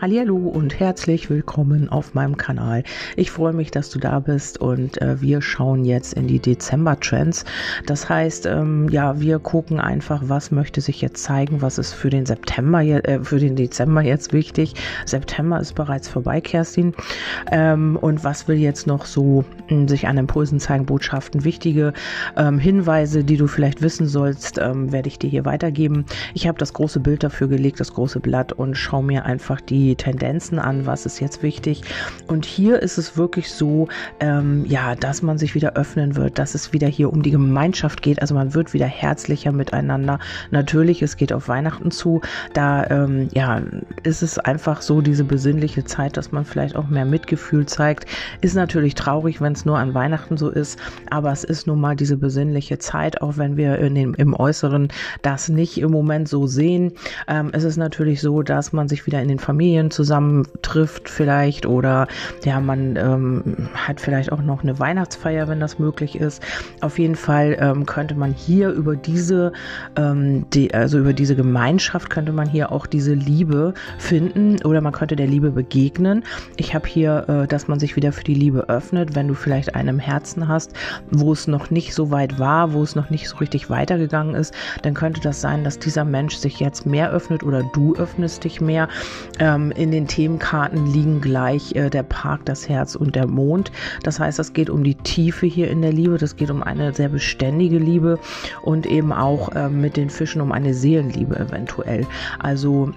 Hallo und herzlich willkommen auf meinem Kanal. Ich freue mich, dass du da bist und äh, wir schauen jetzt in die Dezember Trends. Das heißt, ähm, ja, wir gucken einfach, was möchte sich jetzt zeigen, was ist für den September, äh, für den Dezember jetzt wichtig. September ist bereits vorbei, Kerstin. Ähm, und was will jetzt noch so hm, sich an Impulsen zeigen, Botschaften, wichtige ähm, Hinweise, die du vielleicht wissen sollst, ähm, werde ich dir hier weitergeben. Ich habe das große Bild dafür gelegt, das große Blatt und schau mir einfach die Tendenzen an, was ist jetzt wichtig. Und hier ist es wirklich so, ähm, ja, dass man sich wieder öffnen wird, dass es wieder hier um die Gemeinschaft geht. Also man wird wieder herzlicher miteinander. Natürlich, es geht auf Weihnachten zu. Da, ähm, ja, ist es einfach so diese besinnliche Zeit, dass man vielleicht auch mehr Mitgefühl zeigt. Ist natürlich traurig, wenn es nur an Weihnachten so ist, aber es ist nun mal diese besinnliche Zeit, auch wenn wir in dem, im Äußeren das nicht im Moment so sehen. Ähm, es ist natürlich so, dass man sich wieder in den Familien Familien zusammentrifft vielleicht oder ja, man ähm, hat vielleicht auch noch eine Weihnachtsfeier, wenn das möglich ist. Auf jeden Fall ähm, könnte man hier über diese, ähm, die, also über diese Gemeinschaft könnte man hier auch diese Liebe finden oder man könnte der Liebe begegnen. Ich habe hier, äh, dass man sich wieder für die Liebe öffnet, wenn du vielleicht einen im Herzen hast, wo es noch nicht so weit war, wo es noch nicht so richtig weitergegangen ist, dann könnte das sein, dass dieser Mensch sich jetzt mehr öffnet oder du öffnest dich mehr. Ähm, in den Themenkarten liegen gleich äh, der Park, das Herz und der Mond. Das heißt, es geht um die Tiefe hier in der Liebe. Das geht um eine sehr beständige Liebe und eben auch äh, mit den Fischen um eine Seelenliebe eventuell. Also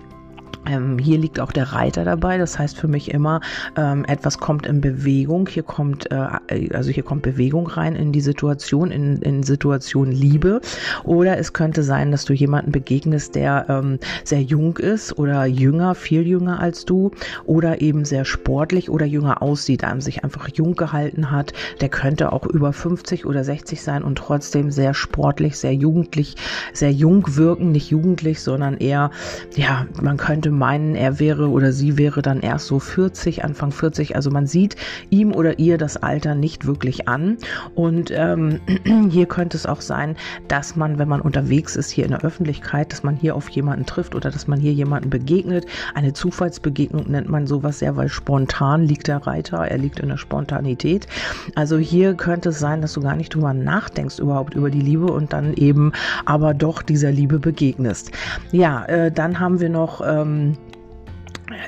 ähm, hier liegt auch der Reiter dabei, das heißt für mich immer, ähm, etwas kommt in Bewegung, hier kommt, äh, also hier kommt Bewegung rein in die Situation, in, in Situation Liebe. Oder es könnte sein, dass du jemanden begegnest, der ähm, sehr jung ist oder jünger, viel jünger als du oder eben sehr sportlich oder jünger aussieht, einem sich einfach jung gehalten hat. Der könnte auch über 50 oder 60 sein und trotzdem sehr sportlich, sehr jugendlich, sehr jung wirken, nicht jugendlich, sondern eher, ja, man könnte meinen, er wäre oder sie wäre dann erst so 40, Anfang 40. Also man sieht ihm oder ihr das Alter nicht wirklich an. Und ähm, hier könnte es auch sein, dass man, wenn man unterwegs ist hier in der Öffentlichkeit, dass man hier auf jemanden trifft oder dass man hier jemanden begegnet. Eine Zufallsbegegnung nennt man sowas sehr, weil spontan liegt der Reiter, er liegt in der Spontanität. Also hier könnte es sein, dass du gar nicht drüber nachdenkst überhaupt über die Liebe und dann eben aber doch dieser Liebe begegnest. Ja, äh, dann haben wir noch ähm,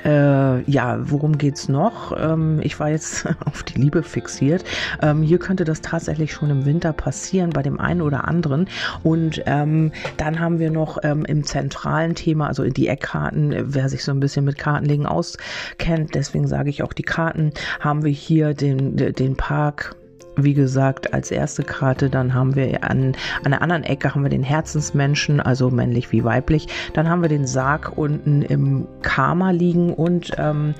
äh, ja, worum geht's noch? Ähm, ich war jetzt auf die Liebe fixiert. Ähm, hier könnte das tatsächlich schon im Winter passieren bei dem einen oder anderen. Und ähm, dann haben wir noch ähm, im zentralen Thema, also die Eckkarten, wer sich so ein bisschen mit Kartenlegen auskennt, deswegen sage ich auch die Karten, haben wir hier den, den Park wie gesagt, als erste Karte. Dann haben wir an, an der anderen Ecke haben wir den Herzensmenschen, also männlich wie weiblich. Dann haben wir den Sarg unten im Karma liegen und ähm,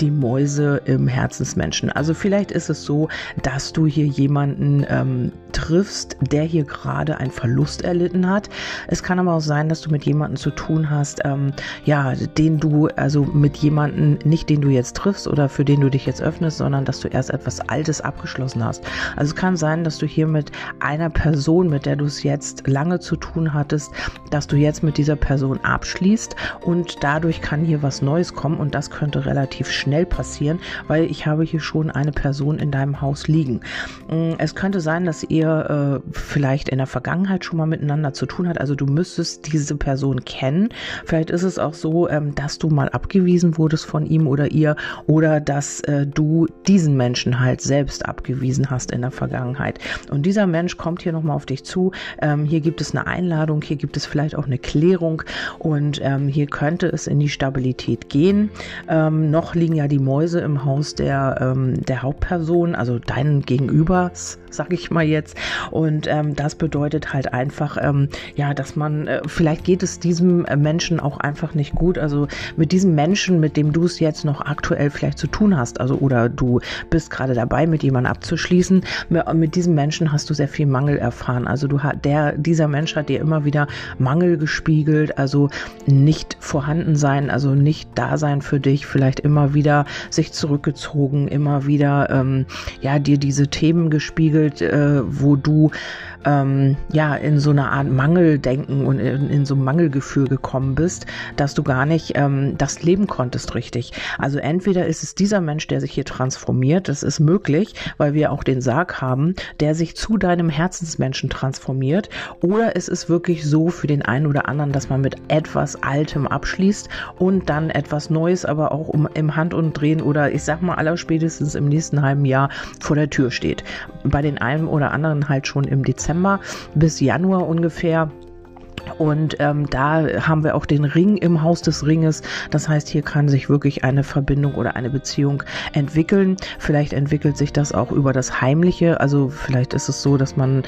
die Mäuse im Herzensmenschen. Also vielleicht ist es so, dass du hier jemanden ähm, triffst, der hier gerade einen Verlust erlitten hat. Es kann aber auch sein, dass du mit jemandem zu tun hast, ähm, ja, den du, also mit jemandem, nicht den du jetzt triffst oder für den du dich jetzt öffnest, sondern dass du erst etwas Altes abgeschlossen hast. Also es kann sein, dass du hier mit einer Person, mit der du es jetzt lange zu tun hattest, dass du jetzt mit dieser Person abschließt und dadurch kann hier was Neues kommen und das könnte relativ schnell passieren, weil ich habe hier schon eine Person in deinem Haus liegen. Mm, es könnte sein, dass ihr äh, vielleicht in der Vergangenheit schon mal miteinander zu tun hat. Also du müsstest diese Person kennen. Vielleicht ist es auch so, ähm, dass du mal abgewiesen wurdest von ihm oder ihr oder dass äh, du diesen Menschen halt selbst abgewiesen hast in der Vergangenheit. Und dieser Mensch kommt hier nochmal auf dich zu. Ähm, hier gibt es eine Einladung, hier gibt es vielleicht auch eine Klärung und ähm, hier könnte es in die Stabilität gehen. Ähm, noch liegen ja die Mäuse im Haus der, ähm, der Hauptperson, also deinen Gegenübers, sag ich mal jetzt. Und ähm, das bedeutet halt einfach, ähm, ja, dass man, äh, vielleicht geht es diesem Menschen auch einfach nicht gut. Also mit diesem Menschen, mit dem du es jetzt noch aktuell vielleicht zu tun hast, also oder du bist gerade dabei, mit jemandem abzuschließen, mit diesem Menschen hast du sehr viel Mangel erfahren. Also du hat der, dieser Mensch hat dir immer wieder Mangel gespiegelt, also nicht vorhanden sein, also nicht da sein für dich, vielleicht immer wieder sich zurückgezogen, immer wieder ähm, ja dir diese Themen gespiegelt, äh, wo du ähm, ja in so eine Art Mangeldenken und in, in so ein Mangelgefühl gekommen bist, dass du gar nicht ähm, das leben konntest richtig. Also entweder ist es dieser Mensch, der sich hier transformiert, das ist möglich, weil wir auch den Sarg haben, der sich zu deinem Herzensmenschen transformiert, oder es ist wirklich so für den einen oder anderen, dass man mit etwas Altem abschließt und dann etwas Neues, aber auch um, im Handumdrehen oder ich sag mal allerspätestens im nächsten halben Jahr vor der Tür steht. Bei den einen oder anderen halt schon im Dezember bis Januar ungefähr. Und ähm, da haben wir auch den Ring im Haus des Ringes. Das heißt, hier kann sich wirklich eine Verbindung oder eine Beziehung entwickeln. Vielleicht entwickelt sich das auch über das Heimliche. Also vielleicht ist es so, dass man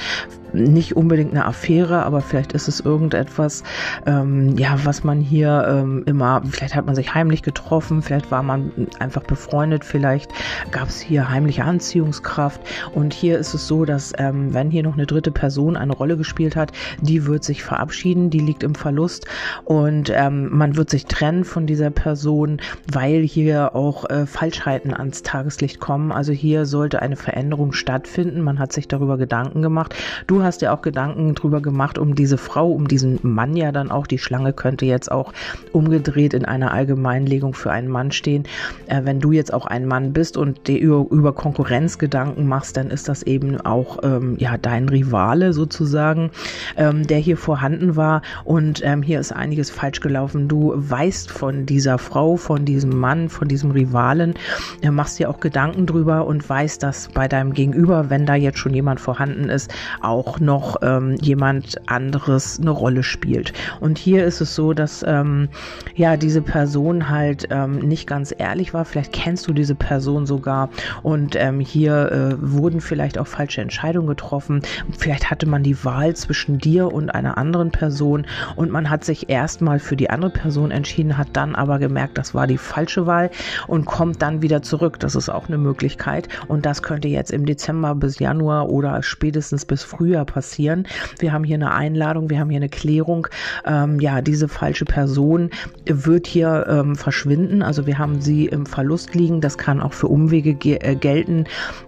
nicht unbedingt eine Affäre, aber vielleicht ist es irgendetwas, ähm, ja, was man hier ähm, immer, vielleicht hat man sich heimlich getroffen, vielleicht war man einfach befreundet, vielleicht gab es hier heimliche Anziehungskraft. Und hier ist es so, dass ähm, wenn hier noch eine dritte Person eine Rolle gespielt hat, die wird sich verabschieden, die liegt im Verlust und ähm, man wird sich trennen von dieser Person, weil hier auch äh, Falschheiten ans Tageslicht kommen. Also hier sollte eine Veränderung stattfinden. Man hat sich darüber Gedanken gemacht. Du hast dir auch Gedanken drüber gemacht, um diese Frau, um diesen Mann ja dann auch. Die Schlange könnte jetzt auch umgedreht in einer Allgemeinlegung für einen Mann stehen. Äh, wenn du jetzt auch ein Mann bist und dir über, über Konkurrenz Gedanken machst, dann ist das eben auch ähm, ja dein Rivale sozusagen, ähm, der hier vorhanden war. Und ähm, hier ist einiges falsch gelaufen. Du weißt von dieser Frau, von diesem Mann, von diesem Rivalen, äh, machst dir auch Gedanken drüber und weißt, dass bei deinem Gegenüber, wenn da jetzt schon jemand vorhanden ist, auch auch noch ähm, jemand anderes eine Rolle spielt. Und hier ist es so, dass ähm, ja diese Person halt ähm, nicht ganz ehrlich war. Vielleicht kennst du diese Person sogar und ähm, hier äh, wurden vielleicht auch falsche Entscheidungen getroffen. Vielleicht hatte man die Wahl zwischen dir und einer anderen Person und man hat sich erstmal für die andere Person entschieden, hat dann aber gemerkt, das war die falsche Wahl und kommt dann wieder zurück. Das ist auch eine Möglichkeit und das könnte jetzt im Dezember bis Januar oder spätestens bis Frühjahr Fehler passieren. Wir haben hier eine Einladung, wir haben hier eine Klärung. Ähm, ja, diese falsche Person wird hier ähm, verschwinden. Also wir haben sie im Verlust liegen. Das kann auch für Umwege ge äh, gelten,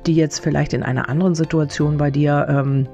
die jetzt vielleicht in einer anderen Situation bei dir ähm,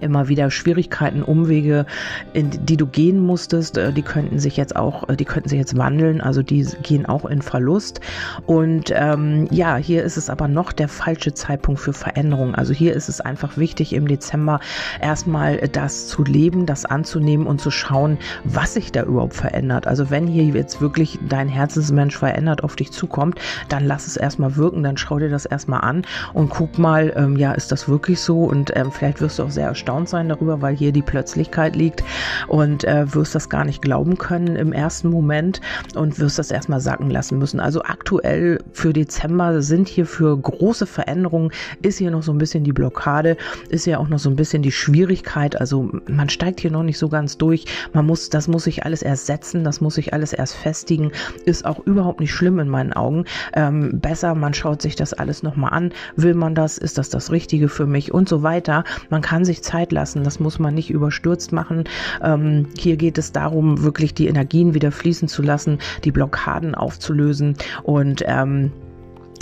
immer wieder Schwierigkeiten, Umwege, in die du gehen musstest, äh, die könnten sich jetzt auch, äh, die könnten sich jetzt wandeln, also die gehen auch in Verlust. Und ähm, ja, hier ist es aber noch der falsche Zeitpunkt für Veränderung. Also hier ist es einfach wichtig, im Dezember erstmal das zu leben, das anzunehmen und zu schauen, was sich da überhaupt verändert. Also wenn hier jetzt wirklich dein Herzensmensch verändert auf dich zukommt, dann lass es erstmal wirken, dann schau dir das erstmal an und guck mal, ähm, ja, ist das wirklich so? Und ähm, vielleicht wirst du auch sehr erstaunt sein darüber, weil hier die Plötzlichkeit liegt und äh, wirst das gar nicht glauben können im ersten Moment und wirst das erstmal sacken lassen müssen. Also aktuell für Dezember sind hier für große Veränderungen, ist hier noch so ein bisschen die Blockade, ist ja auch noch so ein bisschen die Schwierigkeit. Also man steigt hier noch nicht so ganz durch. Man muss, das muss sich alles erst setzen, das muss sich alles erst festigen. Ist auch überhaupt nicht schlimm in meinen Augen. Ähm, besser, man schaut sich das alles nochmal an. Will man das? Ist das das Richtige für mich? Und so weiter. Man kann sich Zeit lassen. Das muss man nicht überstürzt machen. Ähm, hier geht es darum, wirklich die Energien wieder fließen zu lassen, die Blockaden aufzulösen und ähm,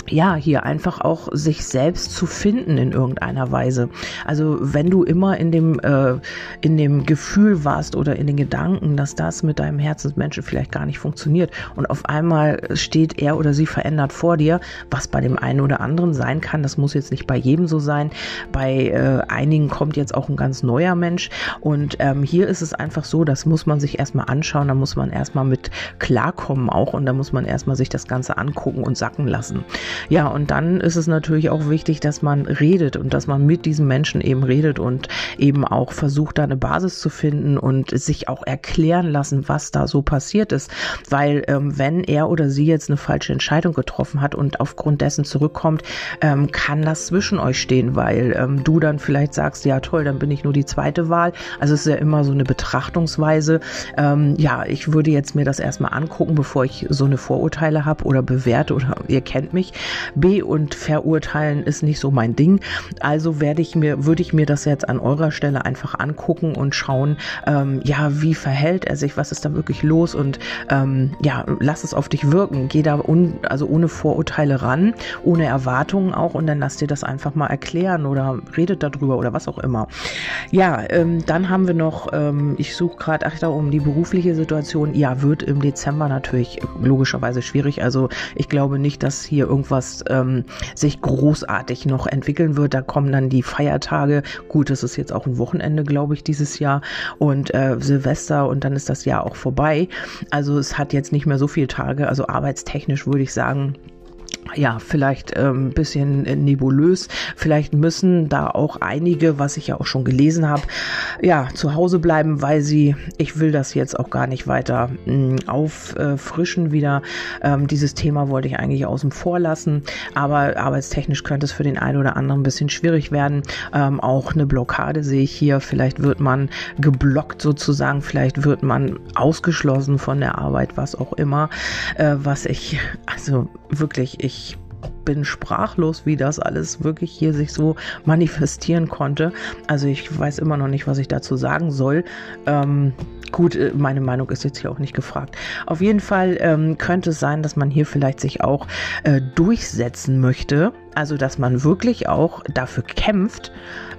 ja, hier einfach auch sich selbst zu finden in irgendeiner Weise. Also wenn du immer in dem, äh, in dem Gefühl warst oder in den Gedanken, dass das mit deinem Herzensmenschen vielleicht gar nicht funktioniert und auf einmal steht er oder sie verändert vor dir, was bei dem einen oder anderen sein kann, das muss jetzt nicht bei jedem so sein, bei äh, einigen kommt jetzt auch ein ganz neuer Mensch und ähm, hier ist es einfach so, das muss man sich erstmal anschauen, da muss man erstmal mit klarkommen auch und da muss man erstmal sich das Ganze angucken und sacken lassen. Ja, und dann ist es natürlich auch wichtig, dass man redet und dass man mit diesem Menschen eben redet und eben auch versucht, da eine Basis zu finden und sich auch erklären lassen, was da so passiert ist. Weil ähm, wenn er oder sie jetzt eine falsche Entscheidung getroffen hat und aufgrund dessen zurückkommt, ähm, kann das zwischen euch stehen, weil ähm, du dann vielleicht sagst, ja toll, dann bin ich nur die zweite Wahl. Also es ist ja immer so eine Betrachtungsweise. Ähm, ja, ich würde jetzt mir das erstmal angucken, bevor ich so eine Vorurteile habe oder bewerte oder ihr kennt mich. B und verurteilen ist nicht so mein Ding. Also werde ich mir, würde ich mir das jetzt an eurer Stelle einfach angucken und schauen, ähm, ja, wie verhält er sich, was ist da wirklich los und ähm, ja, lass es auf dich wirken. Geh da un, also ohne Vorurteile ran, ohne Erwartungen auch und dann lass dir das einfach mal erklären oder redet darüber oder was auch immer. Ja, ähm, dann haben wir noch, ähm, ich suche gerade, ach da um die berufliche Situation. Ja, wird im Dezember natürlich logischerweise schwierig. Also ich glaube nicht, dass hier irgendwas ähm, sich großartig noch entwickeln wird. Da kommen dann die Feiertage. Gut, das ist jetzt auch ein Wochenende, glaube ich, dieses Jahr und äh, Silvester und dann ist das Jahr auch vorbei. Also es hat jetzt nicht mehr so viele Tage. Also arbeitstechnisch würde ich sagen, ja, vielleicht ein ähm, bisschen nebulös. Vielleicht müssen da auch einige, was ich ja auch schon gelesen habe, ja, zu Hause bleiben, weil sie, ich will das jetzt auch gar nicht weiter mh, hm, auffrischen wieder. Ähm, dieses Thema wollte ich eigentlich außen vor lassen, aber arbeitstechnisch könnte es für den einen oder anderen ein bisschen schwierig werden. Ähm, auch eine Blockade sehe ich hier. Vielleicht wird man geblockt sozusagen, vielleicht wird man ausgeschlossen von der Arbeit, was auch immer, äh, was ich, also wirklich, ich ich bin sprachlos, wie das alles wirklich hier sich so manifestieren konnte. Also ich weiß immer noch nicht, was ich dazu sagen soll. Ähm, gut, äh, meine Meinung ist jetzt hier auch nicht gefragt. Auf jeden Fall ähm, könnte es sein, dass man hier vielleicht sich auch äh, durchsetzen möchte. Also dass man wirklich auch dafür kämpft,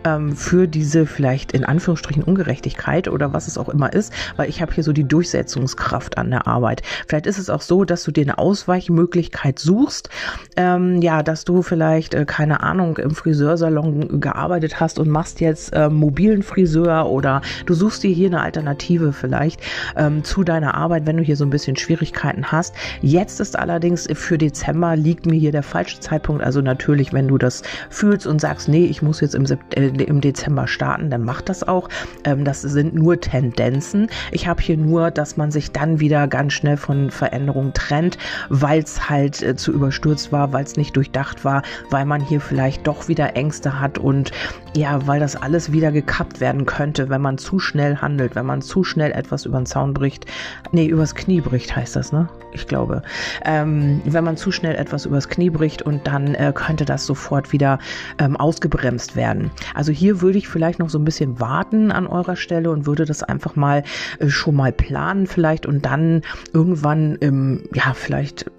ähm, für diese vielleicht in Anführungsstrichen Ungerechtigkeit oder was es auch immer ist, weil ich habe hier so die Durchsetzungskraft an der Arbeit. Vielleicht ist es auch so, dass du dir eine Ausweichmöglichkeit suchst, ähm, ja, dass du vielleicht, äh, keine Ahnung, im Friseursalon gearbeitet hast und machst jetzt äh, mobilen Friseur oder du suchst dir hier eine Alternative vielleicht ähm, zu deiner Arbeit, wenn du hier so ein bisschen Schwierigkeiten hast. Jetzt ist allerdings für Dezember liegt mir hier der falsche Zeitpunkt. Also natürlich, wenn du das fühlst und sagst, nee, ich muss jetzt im, äh, im Dezember starten, dann macht das auch. Ähm, das sind nur Tendenzen. Ich habe hier nur, dass man sich dann wieder ganz schnell von Veränderungen trennt, weil es halt äh, zu überstürzt war, weil es nicht durchdacht war, weil man hier vielleicht doch wieder Ängste hat und ja, weil das alles wieder gekappt werden könnte, wenn man zu schnell handelt, wenn man zu schnell etwas über den Zaun bricht. Nee, übers Knie bricht heißt das, ne? Ich glaube. Ähm, wenn man zu schnell etwas übers Knie bricht und dann äh, könnte das sofort wieder ähm, ausgebremst werden. Also hier würde ich vielleicht noch so ein bisschen warten an eurer Stelle und würde das einfach mal äh, schon mal planen vielleicht und dann irgendwann im, ja, vielleicht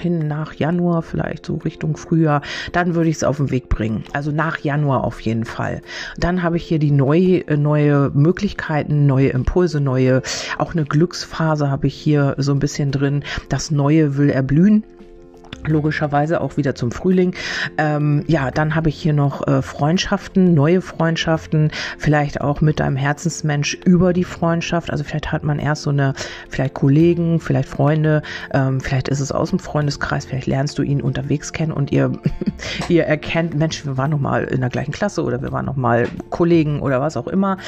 hin nach Januar, vielleicht so Richtung Frühjahr, dann würde ich es auf den Weg bringen. Also nach Januar auf jeden Fall. Dann habe ich hier die neue, äh, neue Möglichkeiten, neue Impulse, neue, auch eine Glücksphase habe ich hier so ein bisschen drin. Das Neue will erblühen logischerweise auch wieder zum Frühling. Ähm, ja, dann habe ich hier noch äh, Freundschaften, neue Freundschaften, vielleicht auch mit einem Herzensmensch über die Freundschaft. Also vielleicht hat man erst so eine, vielleicht Kollegen, vielleicht Freunde, ähm, vielleicht ist es aus dem Freundeskreis, vielleicht lernst du ihn unterwegs kennen und ihr, ihr erkennt, Mensch, wir waren noch mal in der gleichen Klasse oder wir waren noch mal Kollegen oder was auch immer.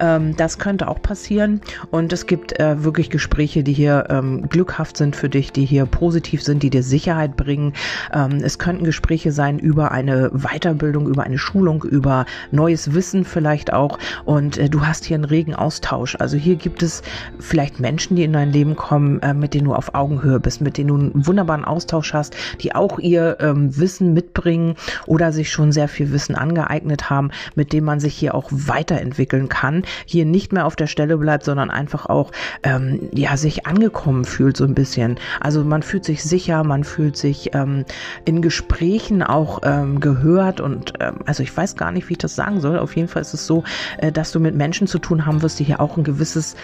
Ähm, das könnte auch passieren und es gibt äh, wirklich Gespräche, die hier ähm, glückhaft sind für dich, die hier positiv sind, die dir Sicherheit bringen. Ähm, es könnten Gespräche sein über eine Weiterbildung, über eine Schulung, über neues Wissen vielleicht auch. Und äh, du hast hier einen regen Austausch. Also hier gibt es vielleicht Menschen, die in dein Leben kommen, äh, mit denen du auf Augenhöhe bist, mit denen du einen wunderbaren Austausch hast, die auch ihr ähm, Wissen mitbringen oder sich schon sehr viel Wissen angeeignet haben, mit dem man sich hier auch weiterentwickeln kann. Hier nicht mehr auf der Stelle bleibt, sondern einfach auch ähm, ja sich angekommen fühlt so ein bisschen. Also man fühlt sich sicher, man fühlt sich sich ähm, in Gesprächen auch ähm, gehört und ähm, also ich weiß gar nicht, wie ich das sagen soll. Auf jeden Fall ist es so, äh, dass du mit Menschen zu tun haben wirst, die hier auch ein gewisses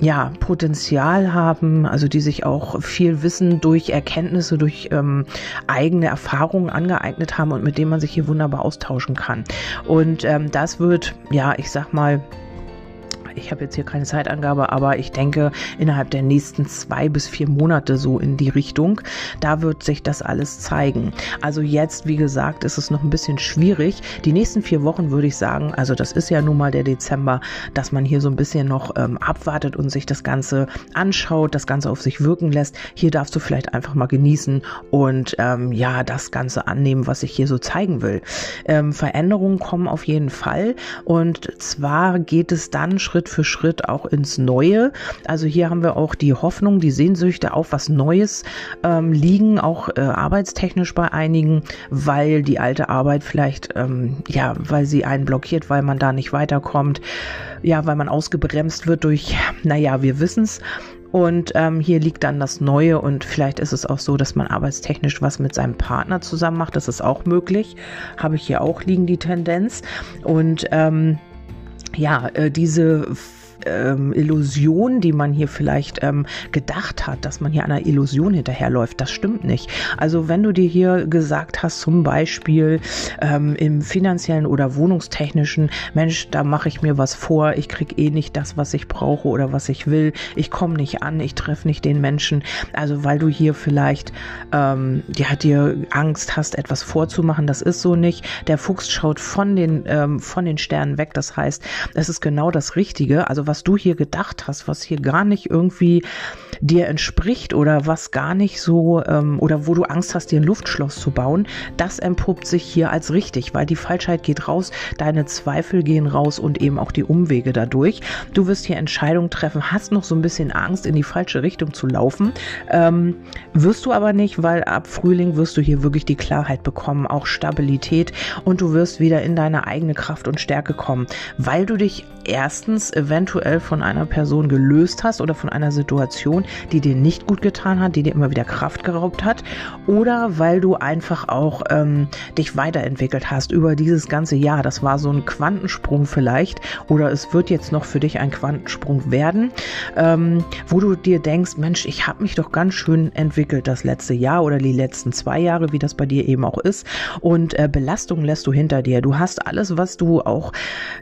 ja, Potenzial haben, also die sich auch viel Wissen durch Erkenntnisse, durch ähm, eigene Erfahrungen angeeignet haben und mit denen man sich hier wunderbar austauschen kann. Und ähm, das wird, ja, ich sag mal, ich habe jetzt hier keine Zeitangabe, aber ich denke innerhalb der nächsten zwei bis vier Monate so in die Richtung. Da wird sich das alles zeigen. Also jetzt, wie gesagt, ist es noch ein bisschen schwierig. Die nächsten vier Wochen würde ich sagen, also das ist ja nun mal der Dezember, dass man hier so ein bisschen noch ähm, abwartet und sich das Ganze anschaut, das Ganze auf sich wirken lässt. Hier darfst du vielleicht einfach mal genießen und ähm, ja, das Ganze annehmen, was ich hier so zeigen will. Ähm, Veränderungen kommen auf jeden Fall und zwar geht es dann Schritt Schritt für Schritt auch ins Neue. Also hier haben wir auch die Hoffnung, die Sehnsüchte auf was Neues ähm, liegen, auch äh, arbeitstechnisch bei einigen, weil die alte Arbeit vielleicht, ähm, ja, weil sie einen blockiert, weil man da nicht weiterkommt, ja, weil man ausgebremst wird durch, naja, wir wissen es. Und ähm, hier liegt dann das Neue und vielleicht ist es auch so, dass man arbeitstechnisch was mit seinem Partner zusammen macht. Das ist auch möglich. Habe ich hier auch liegen die Tendenz. Und ähm, ja, äh, diese ähm, Illusion, die man hier vielleicht ähm, gedacht hat, dass man hier einer Illusion hinterherläuft, das stimmt nicht. Also wenn du dir hier gesagt hast, zum Beispiel ähm, im finanziellen oder wohnungstechnischen, Mensch, da mache ich mir was vor, ich kriege eh nicht das, was ich brauche oder was ich will, ich komme nicht an, ich treffe nicht den Menschen. Also weil du hier vielleicht ähm, ja, dir Angst hast, etwas vorzumachen, das ist so nicht. Der Fuchs schaut von den, ähm, von den Sternen weg, das heißt, es ist genau das Richtige. Also was du hier gedacht hast, was hier gar nicht irgendwie dir entspricht oder was gar nicht so ähm, oder wo du Angst hast, dir ein Luftschloss zu bauen, das entpuppt sich hier als richtig, weil die Falschheit geht raus, deine Zweifel gehen raus und eben auch die Umwege dadurch. Du wirst hier Entscheidungen treffen, hast noch so ein bisschen Angst, in die falsche Richtung zu laufen, ähm, wirst du aber nicht, weil ab Frühling wirst du hier wirklich die Klarheit bekommen, auch Stabilität und du wirst wieder in deine eigene Kraft und Stärke kommen, weil du dich erstens eventuell von einer Person gelöst hast oder von einer Situation, die dir nicht gut getan hat, die dir immer wieder Kraft geraubt hat oder weil du einfach auch ähm, dich weiterentwickelt hast über dieses ganze Jahr. Das war so ein Quantensprung vielleicht oder es wird jetzt noch für dich ein Quantensprung werden, ähm, wo du dir denkst, Mensch, ich habe mich doch ganz schön entwickelt das letzte Jahr oder die letzten zwei Jahre, wie das bei dir eben auch ist und äh, Belastung lässt du hinter dir. Du hast alles, was du auch,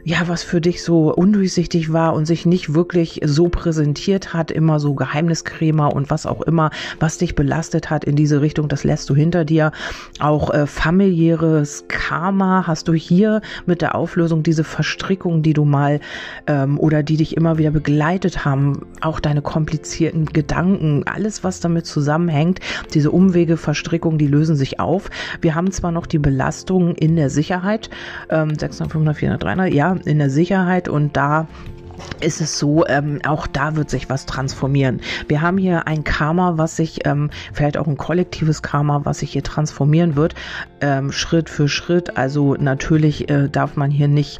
ja, was für dich so undurchsichtig war und sich nicht wirklich so präsentiert hat, immer so Geheimniskrämer und was auch immer, was dich belastet hat in diese Richtung, das lässt du hinter dir. Auch äh, familiäres Karma hast du hier mit der Auflösung diese Verstrickung, die du mal ähm, oder die dich immer wieder begleitet haben, auch deine komplizierten Gedanken, alles was damit zusammenhängt, diese Umwege, Verstrickung, die lösen sich auf. Wir haben zwar noch die Belastung in der Sicherheit, ähm, 600, 500, 400, 300, ja, in der Sicherheit und da ist es so, ähm, auch da wird sich was transformieren. Wir haben hier ein Karma, was sich, ähm, vielleicht auch ein kollektives Karma, was sich hier transformieren wird, ähm, Schritt für Schritt. Also natürlich äh, darf man hier nicht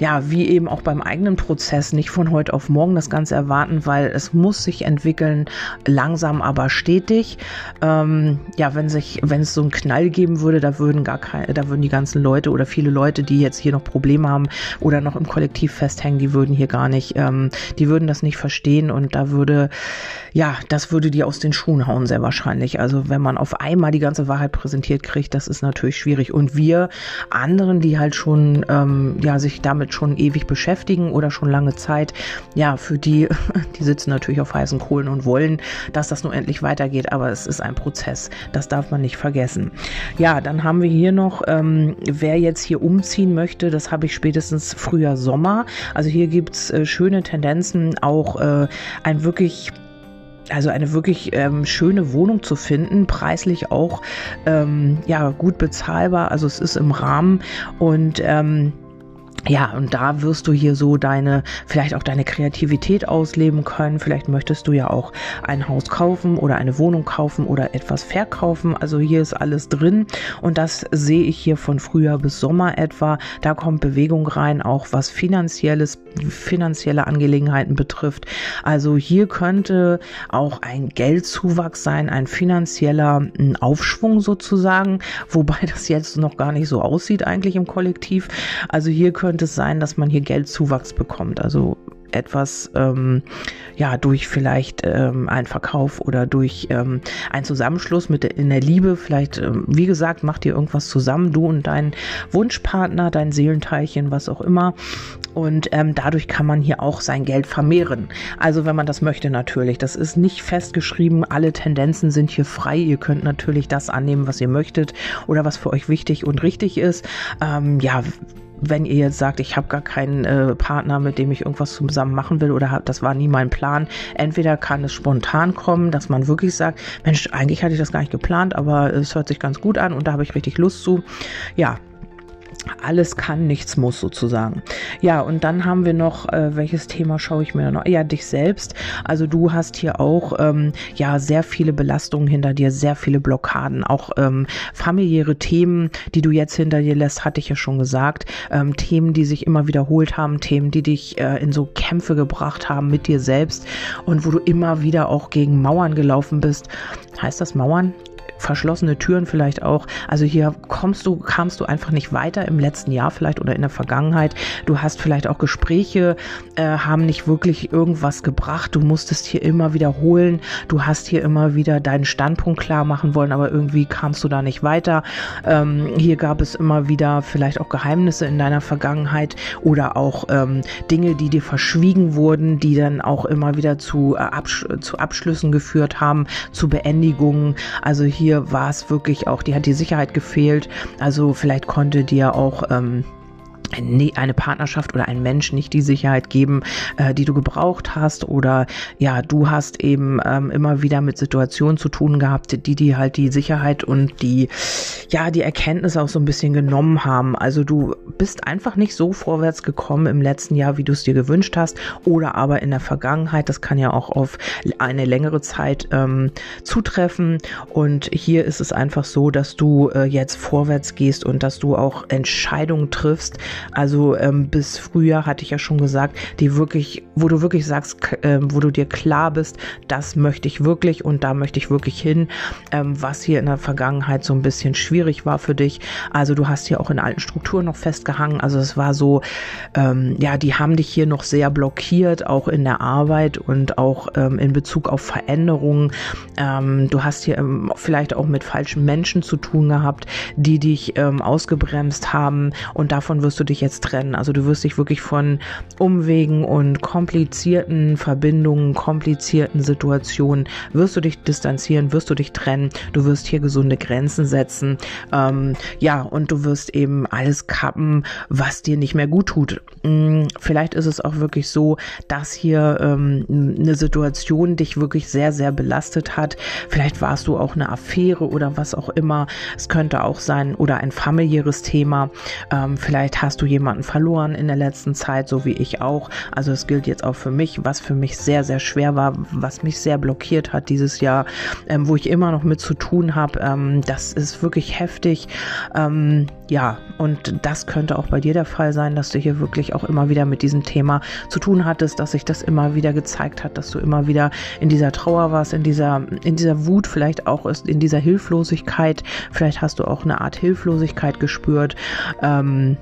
ja, wie eben auch beim eigenen Prozess nicht von heute auf morgen das Ganze erwarten, weil es muss sich entwickeln, langsam aber stetig. Ähm, ja, wenn sich, wenn es so einen Knall geben würde, da würden gar keine, da würden die ganzen Leute oder viele Leute, die jetzt hier noch Probleme haben oder noch im Kollektiv festhängen, die würden hier gar nicht, ähm, die würden das nicht verstehen und da würde, ja, das würde die aus den Schuhen hauen, sehr wahrscheinlich. Also wenn man auf einmal die ganze Wahrheit präsentiert kriegt, das ist natürlich schwierig. Und wir anderen, die halt schon, ähm, ja, sich damit damit schon ewig beschäftigen oder schon lange Zeit, ja, für die, die sitzen natürlich auf heißen Kohlen und wollen, dass das nur endlich weitergeht, aber es ist ein Prozess, das darf man nicht vergessen. Ja, dann haben wir hier noch, ähm, wer jetzt hier umziehen möchte, das habe ich spätestens früher Sommer. Also hier gibt es äh, schöne Tendenzen, auch äh, ein wirklich also eine wirklich ähm, schöne Wohnung zu finden, preislich auch ähm, ja gut bezahlbar. Also es ist im Rahmen und ähm, ja, und da wirst du hier so deine, vielleicht auch deine Kreativität ausleben können. Vielleicht möchtest du ja auch ein Haus kaufen oder eine Wohnung kaufen oder etwas verkaufen. Also hier ist alles drin und das sehe ich hier von Frühjahr bis Sommer etwa. Da kommt Bewegung rein, auch was finanzielles, finanzielle Angelegenheiten betrifft. Also hier könnte auch ein Geldzuwachs sein, ein finanzieller Aufschwung sozusagen, wobei das jetzt noch gar nicht so aussieht eigentlich im Kollektiv. Also hier könnte könnte es sein, dass man hier Geldzuwachs bekommt. Also etwas ähm, ja durch vielleicht ähm, einen Verkauf oder durch ähm, einen Zusammenschluss mit in der Liebe. Vielleicht ähm, wie gesagt macht ihr irgendwas zusammen du und dein Wunschpartner dein Seelenteilchen was auch immer. Und ähm, dadurch kann man hier auch sein Geld vermehren. Also wenn man das möchte natürlich. Das ist nicht festgeschrieben. Alle Tendenzen sind hier frei. Ihr könnt natürlich das annehmen was ihr möchtet oder was für euch wichtig und richtig ist. Ähm, ja wenn ihr jetzt sagt, ich habe gar keinen äh, Partner, mit dem ich irgendwas zusammen machen will oder hab, das war nie mein Plan, entweder kann es spontan kommen, dass man wirklich sagt, Mensch, eigentlich hatte ich das gar nicht geplant, aber es hört sich ganz gut an und da habe ich richtig Lust zu. Ja, alles kann, nichts muss sozusagen. Ja, und dann haben wir noch, äh, welches Thema schaue ich mir noch? Ja, dich selbst. Also du hast hier auch ähm, ja sehr viele Belastungen hinter dir, sehr viele Blockaden, auch ähm, familiäre Themen, die du jetzt hinter dir lässt, hatte ich ja schon gesagt. Ähm, Themen, die sich immer wiederholt haben, Themen, die dich äh, in so Kämpfe gebracht haben mit dir selbst und wo du immer wieder auch gegen Mauern gelaufen bist. Heißt das Mauern? Verschlossene Türen vielleicht auch. Also hier kommst du, kamst du einfach nicht weiter im letzten Jahr vielleicht oder in der Vergangenheit. Du hast vielleicht auch Gespräche, äh, haben nicht wirklich irgendwas gebracht. Du musstest hier immer wiederholen. Du hast hier immer wieder deinen Standpunkt klar machen wollen, aber irgendwie kamst du da nicht weiter. Ähm, hier gab es immer wieder vielleicht auch Geheimnisse in deiner Vergangenheit oder auch ähm, Dinge, die dir verschwiegen wurden, die dann auch immer wieder zu, äh, Absch zu Abschlüssen geführt haben, zu Beendigungen. Also hier war es wirklich auch, die hat die Sicherheit gefehlt. Also vielleicht konnte dir auch ähm, eine Partnerschaft oder ein Mensch nicht die Sicherheit geben, äh, die du gebraucht hast oder ja, du hast eben ähm, immer wieder mit Situationen zu tun gehabt, die die halt die Sicherheit und die ja, die Erkenntnis auch so ein bisschen genommen haben. Also du bist einfach nicht so vorwärts gekommen im letzten Jahr, wie du es dir gewünscht hast oder aber in der Vergangenheit, das kann ja auch auf eine längere Zeit ähm, zutreffen und hier ist es einfach so, dass du äh, jetzt vorwärts gehst und dass du auch Entscheidungen triffst, also ähm, bis früher hatte ich ja schon gesagt, die wirklich, wo du wirklich sagst, äh, wo du dir klar bist, das möchte ich wirklich und da möchte ich wirklich hin, ähm, was hier in der Vergangenheit so ein bisschen schwierig war für dich. Also du hast hier auch in alten Strukturen noch festgehangen. Also es war so, ähm, ja, die haben dich hier noch sehr blockiert, auch in der Arbeit und auch ähm, in Bezug auf Veränderungen. Ähm, du hast hier ähm, vielleicht auch mit falschen Menschen zu tun gehabt, die dich ähm, ausgebremst haben und davon wirst du dich jetzt trennen. Also du wirst dich wirklich von Umwegen und komplizierten Verbindungen, komplizierten Situationen, wirst du dich distanzieren, wirst du dich trennen. Du wirst hier gesunde Grenzen setzen. Ähm, ja, und du wirst eben alles kappen, was dir nicht mehr gut tut. Hm, vielleicht ist es auch wirklich so, dass hier ähm, eine Situation dich wirklich sehr, sehr belastet hat. Vielleicht warst du auch eine Affäre oder was auch immer. Es könnte auch sein oder ein familiäres Thema. Ähm, vielleicht hast du jemanden verloren in der letzten Zeit, so wie ich auch. Also es gilt jetzt auch für mich, was für mich sehr, sehr schwer war, was mich sehr blockiert hat dieses Jahr, ähm, wo ich immer noch mit zu tun habe. Ähm, das ist wirklich heftig. Ähm, ja, und das könnte auch bei dir der Fall sein, dass du hier wirklich auch immer wieder mit diesem Thema zu tun hattest, dass sich das immer wieder gezeigt hat, dass du immer wieder in dieser Trauer warst, in dieser, in dieser Wut, vielleicht auch in dieser Hilflosigkeit. Vielleicht hast du auch eine Art Hilflosigkeit gespürt. Ähm,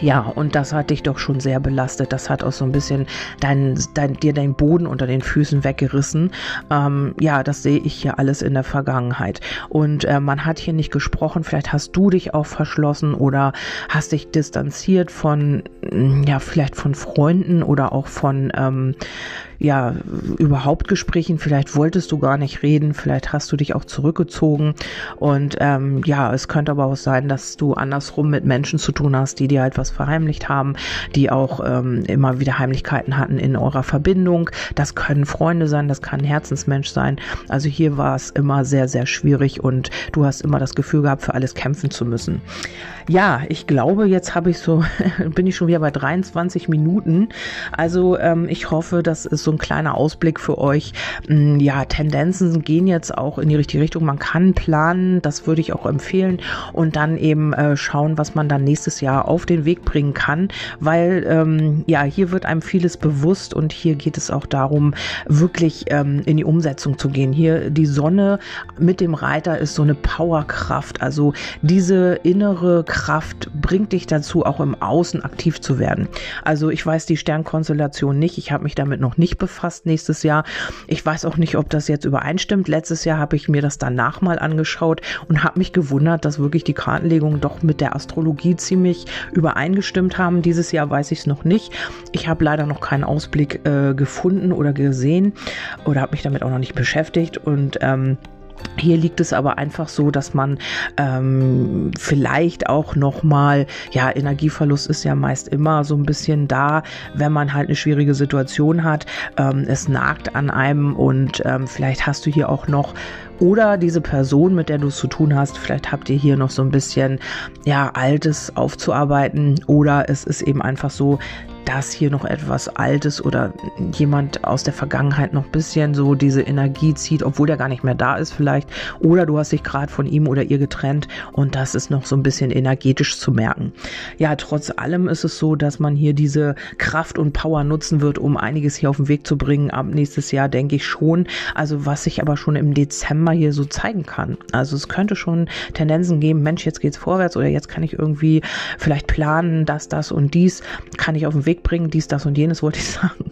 ja, und das hat dich doch schon sehr belastet. Das hat auch so ein bisschen dein, dein, dir deinen Boden unter den Füßen weggerissen. Ähm, ja, das sehe ich hier alles in der Vergangenheit. Und äh, man hat hier nicht gesprochen. Vielleicht hast du dich auch verschlossen oder hast dich distanziert von, ja, vielleicht von Freunden oder auch von, ähm, ja, überhaupt Gesprächen. Vielleicht wolltest du gar nicht reden, vielleicht hast du dich auch zurückgezogen. Und ähm, ja, es könnte aber auch sein, dass du andersrum mit Menschen zu tun hast, die dir halt was verheimlicht haben, die auch ähm, immer wieder Heimlichkeiten hatten in eurer Verbindung. Das können Freunde sein, das kann ein Herzensmensch sein. Also hier war es immer sehr, sehr schwierig und du hast immer das Gefühl gehabt, für alles kämpfen zu müssen. Ja, ich glaube, jetzt habe ich so, bin ich schon wieder bei 23 Minuten. Also ähm, ich hoffe, das ist so ein kleiner Ausblick für euch. Mm, ja, Tendenzen gehen jetzt auch in die richtige Richtung. Man kann planen, das würde ich auch empfehlen und dann eben äh, schauen, was man dann nächstes Jahr auf den Weg bringen kann, weil ähm, ja, hier wird einem vieles bewusst und hier geht es auch darum, wirklich ähm, in die Umsetzung zu gehen. Hier die Sonne mit dem Reiter ist so eine Powerkraft, also diese innere Kraft bringt dich dazu, auch im Außen aktiv zu werden. Also ich weiß die Sternkonstellation nicht, ich habe mich damit noch nicht befasst nächstes Jahr. Ich weiß auch nicht, ob das jetzt übereinstimmt. Letztes Jahr habe ich mir das danach mal angeschaut und habe mich gewundert, dass wirklich die Kartenlegungen doch mit der Astrologie ziemlich übereingestimmt haben. Dieses Jahr weiß ich es noch nicht. Ich habe leider noch keinen Ausblick äh, gefunden oder gesehen oder habe mich damit auch noch nicht beschäftigt und ähm, Hier liegt es aber einfach so, dass man ähm, vielleicht auch noch mal, ja, Energieverlust ist ja meist immer so ein bisschen da, wenn man halt eine schwierige Situation hat. Ähm, es nagt an einem und ähm, vielleicht hast du hier auch noch oder diese Person, mit der du es zu tun hast, vielleicht habt ihr hier noch so ein bisschen ja altes aufzuarbeiten oder es ist eben einfach so, dass hier noch etwas Altes oder jemand aus der Vergangenheit noch ein bisschen so diese Energie zieht, obwohl der gar nicht mehr da ist vielleicht. Oder du hast dich gerade von ihm oder ihr getrennt und das ist noch so ein bisschen energetisch zu merken. Ja, trotz allem ist es so, dass man hier diese Kraft und Power nutzen wird, um einiges hier auf den Weg zu bringen. Ab nächstes Jahr denke ich schon. Also was sich aber schon im Dezember hier so zeigen kann. Also es könnte schon Tendenzen geben, Mensch, jetzt geht's vorwärts oder jetzt kann ich irgendwie vielleicht planen, dass das und dies kann ich auf den Weg Weg bringen, dies, das und jenes wollte ich sagen.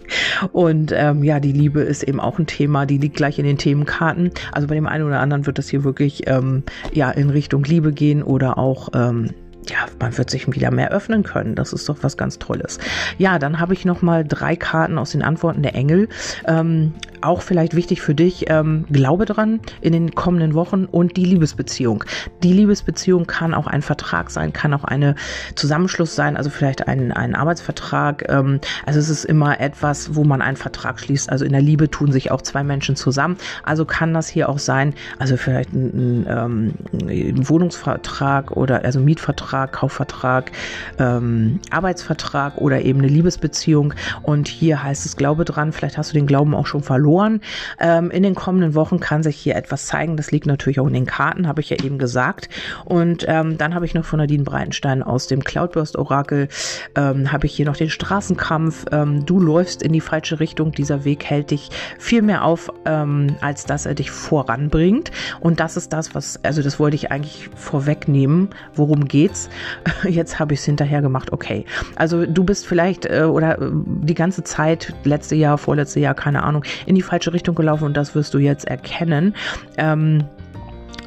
Und ähm, ja, die Liebe ist eben auch ein Thema, die liegt gleich in den Themenkarten. Also bei dem einen oder anderen wird das hier wirklich ähm, ja in Richtung Liebe gehen oder auch ähm, ja, man wird sich wieder mehr öffnen können. Das ist doch was ganz Tolles. Ja, dann habe ich noch mal drei Karten aus den Antworten der Engel. Ähm, auch vielleicht wichtig für dich, ähm, glaube dran in den kommenden Wochen und die Liebesbeziehung. Die Liebesbeziehung kann auch ein Vertrag sein, kann auch eine Zusammenschluss sein, also vielleicht ein, ein Arbeitsvertrag. Ähm, also es ist immer etwas, wo man einen Vertrag schließt. Also in der Liebe tun sich auch zwei Menschen zusammen. Also kann das hier auch sein, also vielleicht ein, ein, ähm, ein Wohnungsvertrag oder also Mietvertrag Mietvertrag, Kaufvertrag, ähm, Arbeitsvertrag oder eben eine Liebesbeziehung. Und hier heißt es Glaube dran, vielleicht hast du den Glauben auch schon verloren. Ähm, in den kommenden Wochen kann sich hier etwas zeigen. Das liegt natürlich auch in den Karten, habe ich ja eben gesagt. Und ähm, dann habe ich noch von Nadine Breitenstein aus dem Cloudburst Orakel, ähm, habe ich hier noch den Straßenkampf. Ähm, du läufst in die falsche Richtung. Dieser Weg hält dich viel mehr auf, ähm, als dass er dich voranbringt. Und das ist das, was, also das wollte ich eigentlich vorwegnehmen. Worum geht's? jetzt habe ich es hinterher gemacht, okay. Also du bist vielleicht äh, oder äh, die ganze Zeit, letzte Jahr, vorletzte Jahr, keine Ahnung, in die falsche Richtung gelaufen und das wirst du jetzt erkennen. Ähm,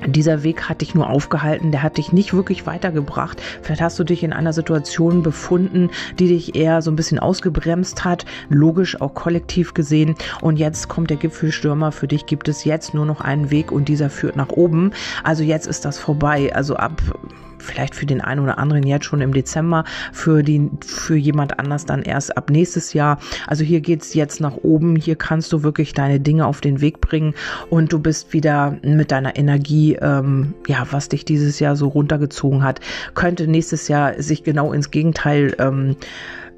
dieser Weg hat dich nur aufgehalten, der hat dich nicht wirklich weitergebracht. Vielleicht hast du dich in einer Situation befunden, die dich eher so ein bisschen ausgebremst hat, logisch auch kollektiv gesehen. Und jetzt kommt der Gipfelstürmer. Für dich gibt es jetzt nur noch einen Weg und dieser führt nach oben. Also jetzt ist das vorbei. Also ab vielleicht für den einen oder anderen jetzt schon im Dezember, für, die, für jemand anders dann erst ab nächstes Jahr. Also hier geht's jetzt nach oben, hier kannst du wirklich deine Dinge auf den Weg bringen und du bist wieder mit deiner Energie, ähm, ja, was dich dieses Jahr so runtergezogen hat, könnte nächstes Jahr sich genau ins Gegenteil ähm,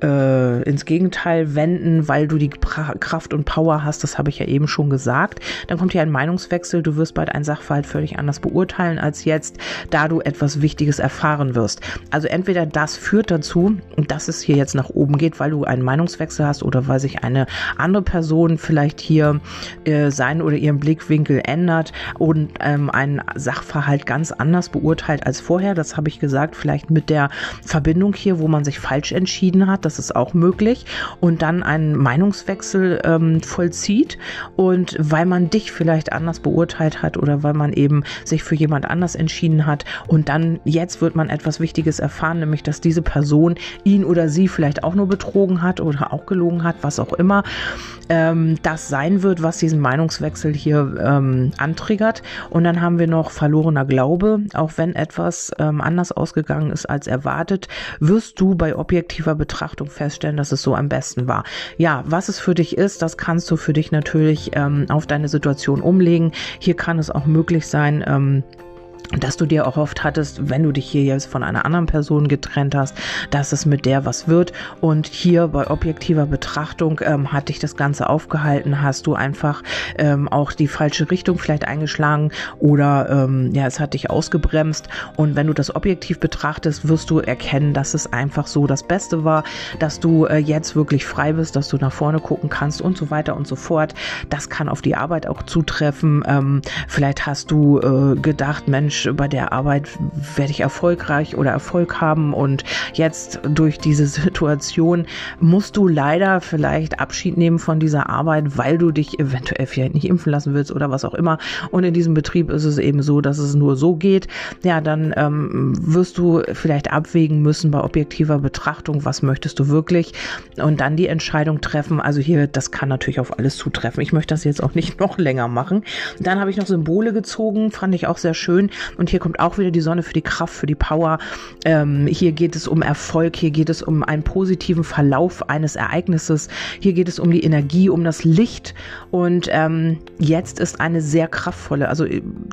äh, ins Gegenteil wenden, weil du die pra Kraft und Power hast, das habe ich ja eben schon gesagt. Dann kommt hier ein Meinungswechsel, du wirst bald einen Sachverhalt völlig anders beurteilen als jetzt, da du etwas Wichtiges erfahren wirst. Also entweder das führt dazu, dass es hier jetzt nach oben geht, weil du einen Meinungswechsel hast oder weil sich eine andere Person vielleicht hier äh, seinen oder ihren Blickwinkel ändert und ähm, einen Sachverhalt ganz anders beurteilt als vorher. Das habe ich gesagt, vielleicht mit der Verbindung hier, wo man sich falsch entschieden hat das ist auch möglich, und dann einen Meinungswechsel ähm, vollzieht und weil man dich vielleicht anders beurteilt hat oder weil man eben sich für jemand anders entschieden hat und dann jetzt wird man etwas Wichtiges erfahren, nämlich dass diese Person ihn oder sie vielleicht auch nur betrogen hat oder auch gelogen hat, was auch immer ähm, das sein wird, was diesen Meinungswechsel hier ähm, antriggert. Und dann haben wir noch verlorener Glaube, auch wenn etwas ähm, anders ausgegangen ist als erwartet, wirst du bei objektiver Betrachtung Betrachtung feststellen, dass es so am besten war. Ja, was es für dich ist, das kannst du für dich natürlich ähm, auf deine Situation umlegen. Hier kann es auch möglich sein, ähm, dass du dir auch oft hattest, wenn du dich hier jetzt von einer anderen Person getrennt hast, dass es mit der was wird. Und hier bei objektiver Betrachtung ähm, hat dich das Ganze aufgehalten, hast du einfach ähm, auch die falsche Richtung vielleicht eingeschlagen oder ähm, ja, es hat dich ausgebremst. Und wenn du das objektiv betrachtest, wirst du erkennen, dass es einfach so das Beste war, dass du äh, jetzt wirklich frei bist, dass du nach vorne gucken kannst und so weiter und so fort. Das kann auf die Arbeit auch zutreffen. Ähm, vielleicht hast du äh, gedacht, Mensch, Mensch, bei der Arbeit werde ich erfolgreich oder Erfolg haben und jetzt durch diese Situation musst du leider vielleicht Abschied nehmen von dieser Arbeit, weil du dich eventuell vielleicht nicht impfen lassen willst oder was auch immer. Und in diesem Betrieb ist es eben so, dass es nur so geht. Ja, dann ähm, wirst du vielleicht abwägen müssen bei objektiver Betrachtung, was möchtest du wirklich und dann die Entscheidung treffen. Also hier, das kann natürlich auf alles zutreffen. Ich möchte das jetzt auch nicht noch länger machen. Dann habe ich noch Symbole gezogen, fand ich auch sehr schön. Und hier kommt auch wieder die Sonne für die Kraft, für die Power. Ähm, hier geht es um Erfolg, hier geht es um einen positiven Verlauf eines Ereignisses. Hier geht es um die Energie, um das Licht. Und ähm, jetzt ist eine sehr kraftvolle, also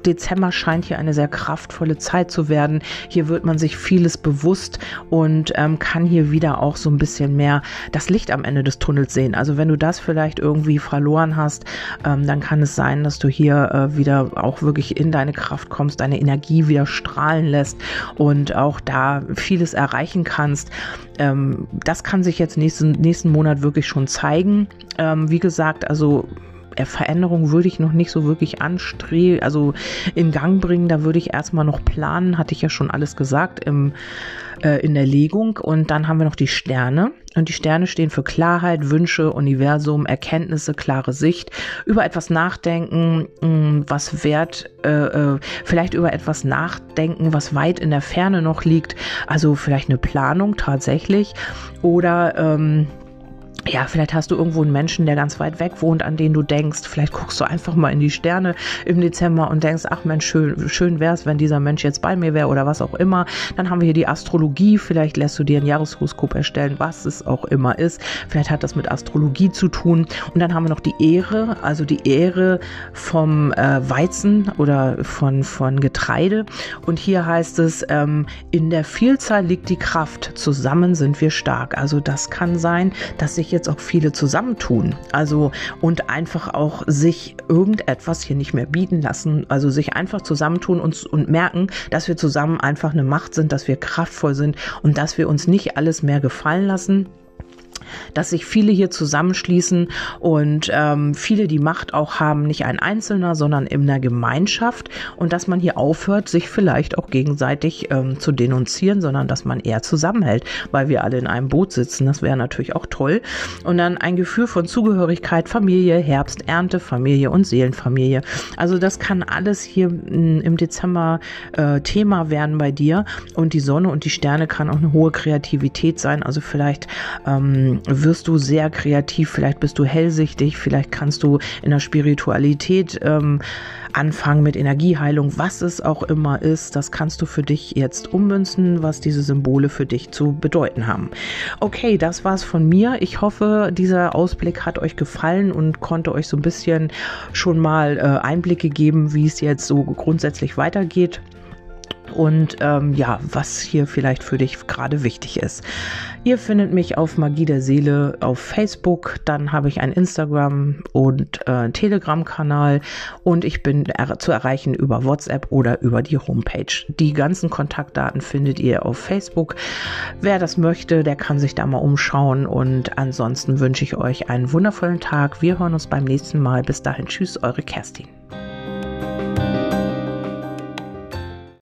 Dezember scheint hier eine sehr kraftvolle Zeit zu werden. Hier wird man sich vieles bewusst und ähm, kann hier wieder auch so ein bisschen mehr das Licht am Ende des Tunnels sehen. Also wenn du das vielleicht irgendwie verloren hast, ähm, dann kann es sein, dass du hier äh, wieder auch wirklich in deine Kraft kommst, deine Energie wieder strahlen lässt und auch da vieles erreichen kannst. Ähm, das kann sich jetzt nächsten, nächsten Monat wirklich schon zeigen. Ähm, wie gesagt, also Veränderung würde ich noch nicht so wirklich anstreben, also in Gang bringen. Da würde ich erstmal noch planen, hatte ich ja schon alles gesagt im, äh, in der Legung. Und dann haben wir noch die Sterne. Und die Sterne stehen für Klarheit, Wünsche, Universum, Erkenntnisse, klare Sicht, über etwas nachdenken, mh, mm, was wert, äh, äh, vielleicht über etwas nachdenken, was weit in der Ferne noch liegt. Also vielleicht eine Planung tatsächlich. Oder ähm, ja, vielleicht hast du irgendwo einen Menschen, der ganz weit weg wohnt, an den du denkst. Vielleicht guckst du einfach mal in die Sterne im Dezember und denkst, ach Mensch, schön, schön wäre es, wenn dieser Mensch jetzt bei mir wäre oder was auch immer. Dann haben wir hier die Astrologie. Vielleicht lässt du dir ein Jahreshoroskop erstellen, was es auch immer ist. Vielleicht hat das mit Astrologie zu tun. Und dann haben wir noch die Ehre, also die Ehre vom äh, Weizen oder von, von Getreide. Und hier heißt es, ähm, in der Vielzahl liegt die Kraft. Zusammen sind wir stark. Also das kann sein, dass sich jetzt auch viele zusammentun. Also und einfach auch sich irgendetwas hier nicht mehr bieten lassen. Also sich einfach zusammentun und, und merken, dass wir zusammen einfach eine Macht sind, dass wir kraftvoll sind und dass wir uns nicht alles mehr gefallen lassen dass sich viele hier zusammenschließen und ähm, viele die Macht auch haben, nicht ein Einzelner, sondern in einer Gemeinschaft und dass man hier aufhört, sich vielleicht auch gegenseitig ähm, zu denunzieren, sondern dass man eher zusammenhält, weil wir alle in einem Boot sitzen. Das wäre natürlich auch toll. Und dann ein Gefühl von Zugehörigkeit, Familie, Herbst, Ernte, Familie und Seelenfamilie. Also das kann alles hier mm, im Dezember äh, Thema werden bei dir und die Sonne und die Sterne kann auch eine hohe Kreativität sein. Also vielleicht wirst du sehr kreativ, vielleicht bist du hellsichtig, vielleicht kannst du in der Spiritualität ähm, anfangen mit Energieheilung, was es auch immer ist. Das kannst du für dich jetzt ummünzen, was diese Symbole für dich zu bedeuten haben. Okay, das war's von mir. Ich hoffe, dieser Ausblick hat euch gefallen und konnte euch so ein bisschen schon mal äh, Einblicke geben, wie es jetzt so grundsätzlich weitergeht und ähm, ja, was hier vielleicht für dich gerade wichtig ist. Ihr findet mich auf Magie der Seele auf Facebook, dann habe ich einen Instagram und äh, Telegram-Kanal und ich bin er zu erreichen über WhatsApp oder über die Homepage. Die ganzen Kontaktdaten findet ihr auf Facebook. Wer das möchte, der kann sich da mal umschauen und ansonsten wünsche ich euch einen wundervollen Tag. Wir hören uns beim nächsten Mal. Bis dahin, tschüss, eure Kerstin.